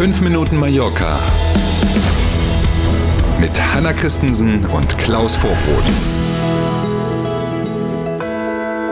5 Minuten Mallorca mit Hanna Christensen und Klaus Vorbrot.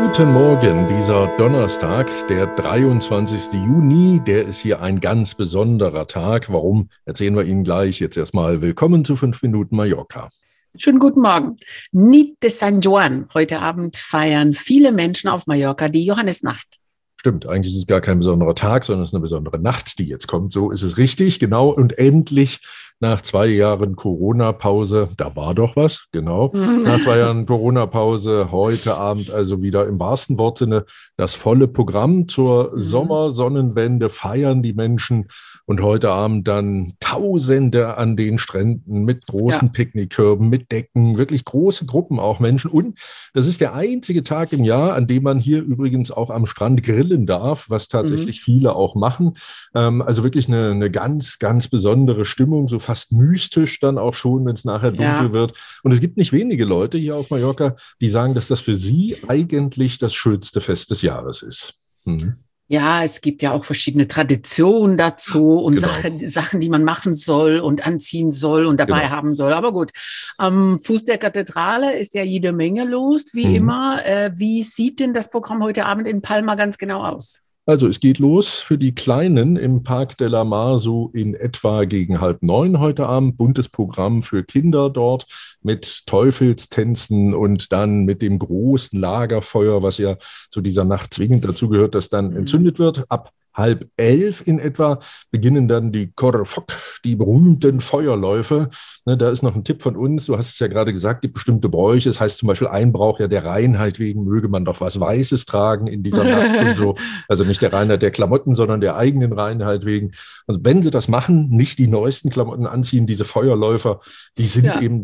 Guten Morgen, dieser Donnerstag, der 23. Juni, der ist hier ein ganz besonderer Tag. Warum, erzählen wir Ihnen gleich. Jetzt erstmal willkommen zu 5 Minuten Mallorca. Schönen guten Morgen. Nit de San Juan. Heute Abend feiern viele Menschen auf Mallorca die Johannesnacht. Stimmt, eigentlich ist es gar kein besonderer Tag, sondern es ist eine besondere Nacht, die jetzt kommt. So ist es richtig, genau. Und endlich nach zwei Jahren Corona-Pause, da war doch was, genau. Nach zwei Jahren Corona-Pause, heute Abend also wieder im wahrsten Wortsinne das volle Programm zur mhm. Sommersonnenwende feiern die Menschen und heute Abend dann Tausende an den Stränden mit großen ja. Picknickkörben, mit Decken, wirklich große Gruppen auch Menschen. Und das ist der einzige Tag im Jahr, an dem man hier übrigens auch am Strand grillen darf, was tatsächlich mhm. viele auch machen. Ähm, also wirklich eine, eine ganz, ganz besondere Stimmung, so fast mystisch dann auch schon, wenn es nachher dunkel ja. wird. Und es gibt nicht wenige Leute hier auf Mallorca, die sagen, dass das für sie eigentlich das schönste Fest des Jahres ist. Mhm. Ja, es gibt ja auch verschiedene Traditionen dazu und genau. Sachen, Sachen, die man machen soll und anziehen soll und dabei genau. haben soll. Aber gut, am Fuß der Kathedrale ist ja jede Menge los, wie mhm. immer. Äh, wie sieht denn das Programm heute Abend in Palma ganz genau aus? Also es geht los für die Kleinen im Park de la Mar so in etwa gegen halb neun heute Abend. Buntes Programm für Kinder dort mit Teufelstänzen und dann mit dem großen Lagerfeuer, was ja zu dieser Nacht zwingend dazu gehört, das dann mhm. entzündet wird. Ab halb elf in etwa beginnen dann die Korfok, die berühmten Feuerläufe. Ne, da ist noch ein Tipp von uns. Du hast es ja gerade gesagt, gibt bestimmte Bräuche. Das heißt zum Beispiel ein Brauch ja der Reinheit wegen möge man doch was Weißes tragen in dieser Nacht und so. Also nicht der Reinheit der Klamotten, sondern der eigenen Reinheit wegen. Also wenn sie das machen, nicht die neuesten Klamotten anziehen, diese Feuerläufer, die sind ja. eben,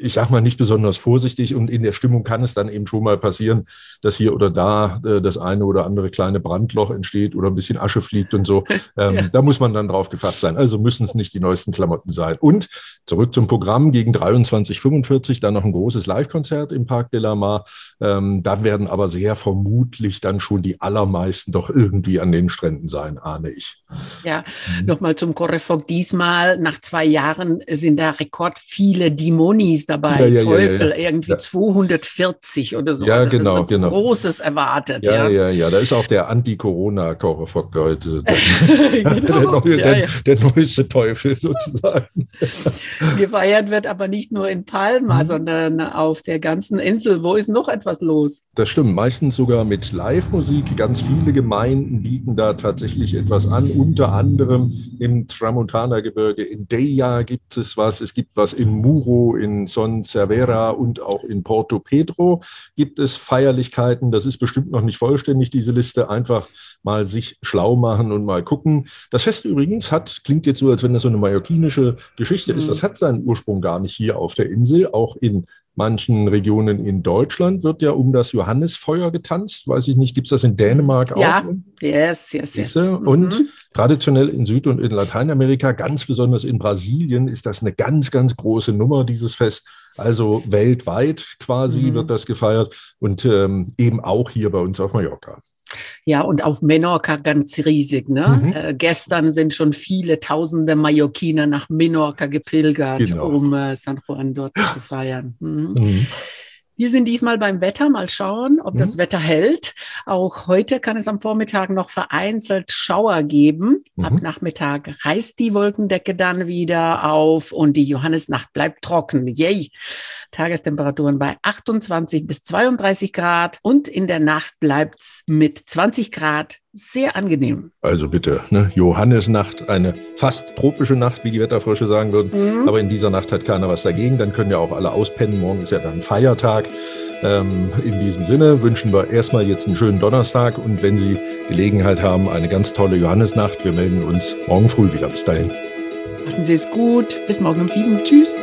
ich sag mal, nicht besonders vorsichtig und in der Stimmung kann es dann eben schon mal passieren, dass hier oder da äh, das eine oder andere kleine Brandloch entsteht oder ein bisschen Asche fliegt und so. Ähm, ja. Da muss man dann drauf gefasst sein. Also müssen es nicht die neuesten Klamotten sein. Und zurück zum Programm gegen 23.45 dann noch ein großes Live-Konzert im Parc de la Mar. Ähm, da werden aber sehr vermutlich dann schon die allermeisten doch irgendwie an den Stränden sein, ahne ich. Ja, mhm. nochmal zum Correfoc. Diesmal nach zwei Jahren sind da rekord viele Dimonis dabei. Ja, ja, Teufel, ja, irgendwie 240 oder so. Ja, also genau, genau. Großes erwartet. Ja, ja, ja. Da ist auch der Anti-Corona-Correfoc heute. Der, genau, der, der, ja, der, neueste Teufel sozusagen. Gefeiert wird aber nicht nur in Palma, mhm. sondern auf der ganzen Insel. Wo ist noch etwas los? Das stimmt, meistens sogar mit Live-Musik. Ganz viele Gemeinden bieten da tatsächlich etwas an. Unter anderem im Tramontana-Gebirge in Deia gibt es was. Es gibt was in Muro, in Son Cervera und auch in Porto Pedro gibt es Feierlichkeiten. Das ist bestimmt noch nicht vollständig, diese Liste. Einfach mal sich schlau machen und mal gucken. Das Fest übrigens hat, klingt jetzt so, als wenn das so eine mallorquinische Geschichte mhm. ist, das hat seinen Ursprung gar nicht hier auf der Insel. Auch in manchen Regionen in Deutschland wird ja um das Johannesfeuer getanzt. Weiß ich nicht, gibt es das in Dänemark auch? Ja, yes, yes, yes. Und mhm. traditionell in Süd- und in Lateinamerika, ganz besonders in Brasilien, ist das eine ganz, ganz große Nummer, dieses Fest. Also weltweit quasi mhm. wird das gefeiert und ähm, eben auch hier bei uns auf Mallorca. Ja, und auf Menorca ganz riesig. Ne? Mhm. Äh, gestern sind schon viele tausende Mallorquiner nach Menorca gepilgert, genau. um äh, San Juan dort zu feiern. Mhm. Wir sind diesmal beim Wetter. Mal schauen, ob das mhm. Wetter hält. Auch heute kann es am Vormittag noch vereinzelt Schauer geben. Mhm. Ab Nachmittag reißt die Wolkendecke dann wieder auf und die Johannesnacht bleibt trocken. Yay! Tagestemperaturen bei 28 bis 32 Grad und in der Nacht bleibt's mit 20 Grad sehr angenehm. Also bitte, ne? Johannesnacht, eine fast tropische Nacht, wie die Wetterfrösche sagen würden. Mhm. Aber in dieser Nacht hat keiner was dagegen. Dann können ja auch alle auspennen. Morgen ist ja dann Feiertag. Ähm, in diesem Sinne wünschen wir erstmal jetzt einen schönen Donnerstag und wenn Sie Gelegenheit haben, eine ganz tolle Johannesnacht. Wir melden uns morgen früh wieder. Bis dahin. Machen Sie es gut. Bis morgen um sieben. Tschüss.